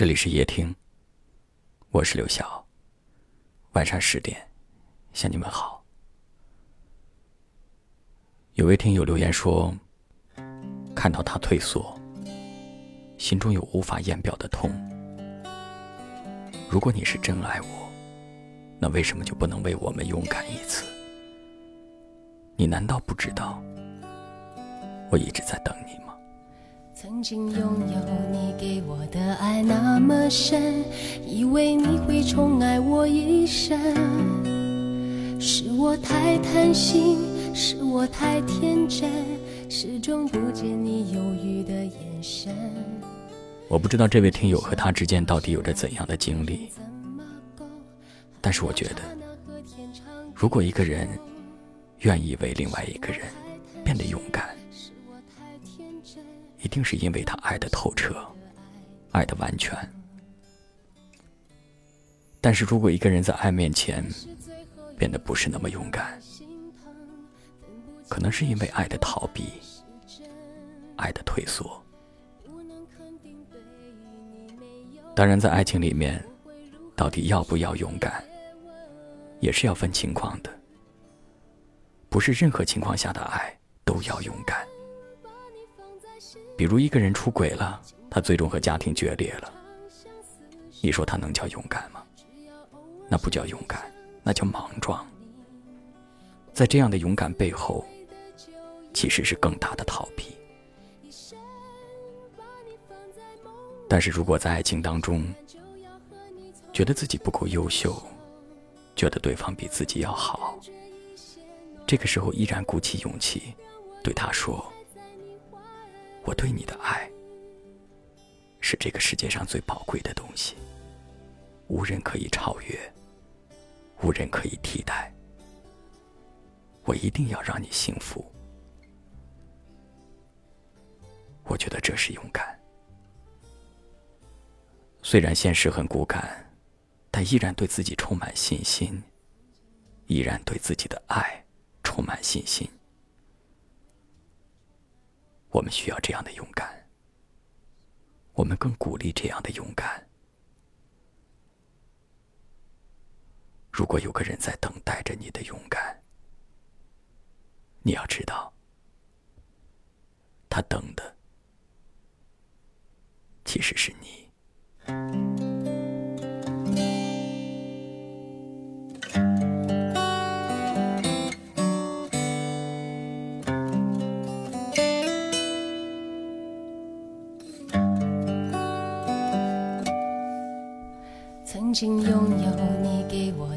这里是夜听，我是刘晓。晚上十点，向你们好。有位听友留言说，看到他退缩，心中有无法言表的痛。如果你是真爱我，那为什么就不能为我们勇敢一次？你难道不知道，我一直在等你吗？曾经拥有你么深，以为你会宠爱我一生。是我太贪心，是我太天真，始终不见你犹豫的眼神。我不知道这位听友和他之间到底有着怎样的经历，但是我觉得，如果一个人愿意为另外一个人变得勇敢。一定是因为他爱的透彻，爱的完全。但是如果一个人在爱面前变得不是那么勇敢，可能是因为爱的逃避，爱的退缩。当然，在爱情里面，到底要不要勇敢，也是要分情况的。不是任何情况下的爱都要勇敢。比如一个人出轨了，他最终和家庭决裂了。你说他能叫勇敢吗？那不叫勇敢，那叫莽撞。在这样的勇敢背后，其实是更大的逃避。但是如果在爱情当中，觉得自己不够优秀，觉得对方比自己要好，这个时候依然鼓起勇气对他说。我对你的爱，是这个世界上最宝贵的东西，无人可以超越，无人可以替代。我一定要让你幸福。我觉得这是勇敢。虽然现实很骨感，但依然对自己充满信心，依然对自己的爱充满信心。我们需要这样的勇敢，我们更鼓励这样的勇敢。如果有个人在等待着你的勇敢，你要知道，他等的其实是你。曾经拥有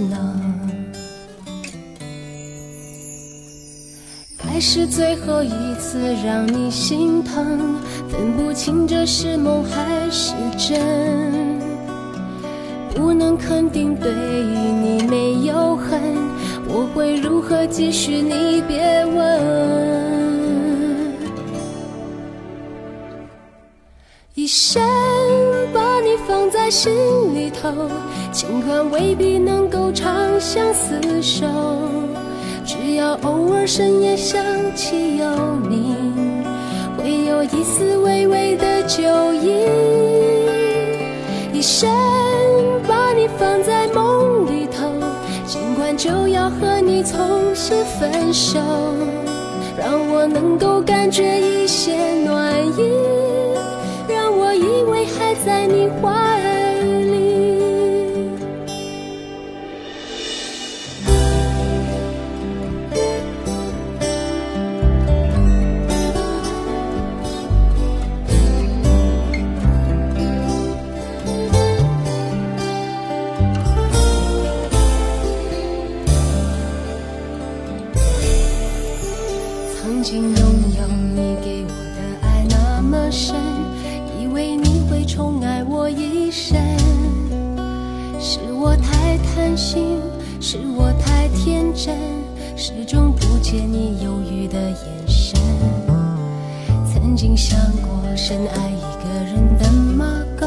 变冷，爱是最后一次让你心疼，分不清这是梦还是真，不能肯定对你没有恨，我会如何继续？你别问，一生。心里头，情感未必能够长相厮守。只要偶尔深夜想起有你，会有一丝微微的酒意。一生把你放在梦里头，尽管就要和你从此分手，让我能够感觉一些暖意。让我以为还在你怀担心，是我太天真，始终不见你犹豫的眼神。曾经想过深爱一个人的马够，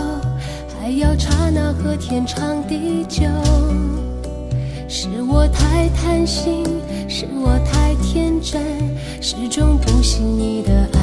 还要刹那和天长地久。是我太贪心，是我太天真，始终不信你的爱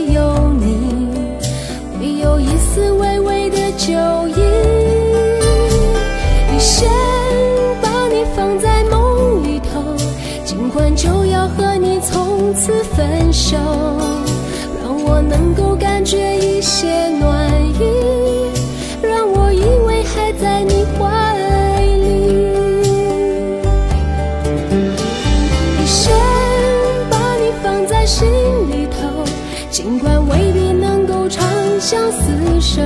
要和你从此分手，让我能够感觉一些暖意。让我以为还在你怀里，一生把你放在心里头，尽管未必能够长相厮守，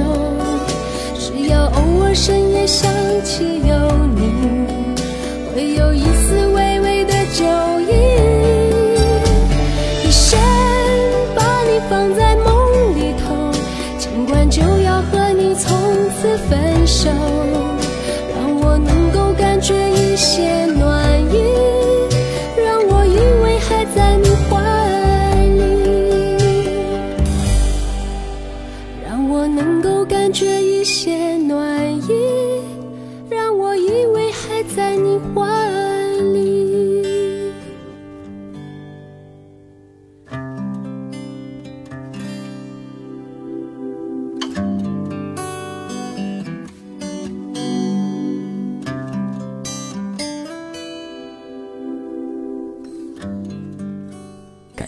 只要偶尔深夜想起有你，会有一丝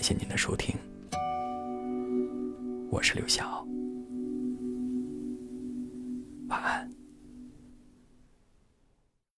谢谢您的收听，我是刘晓。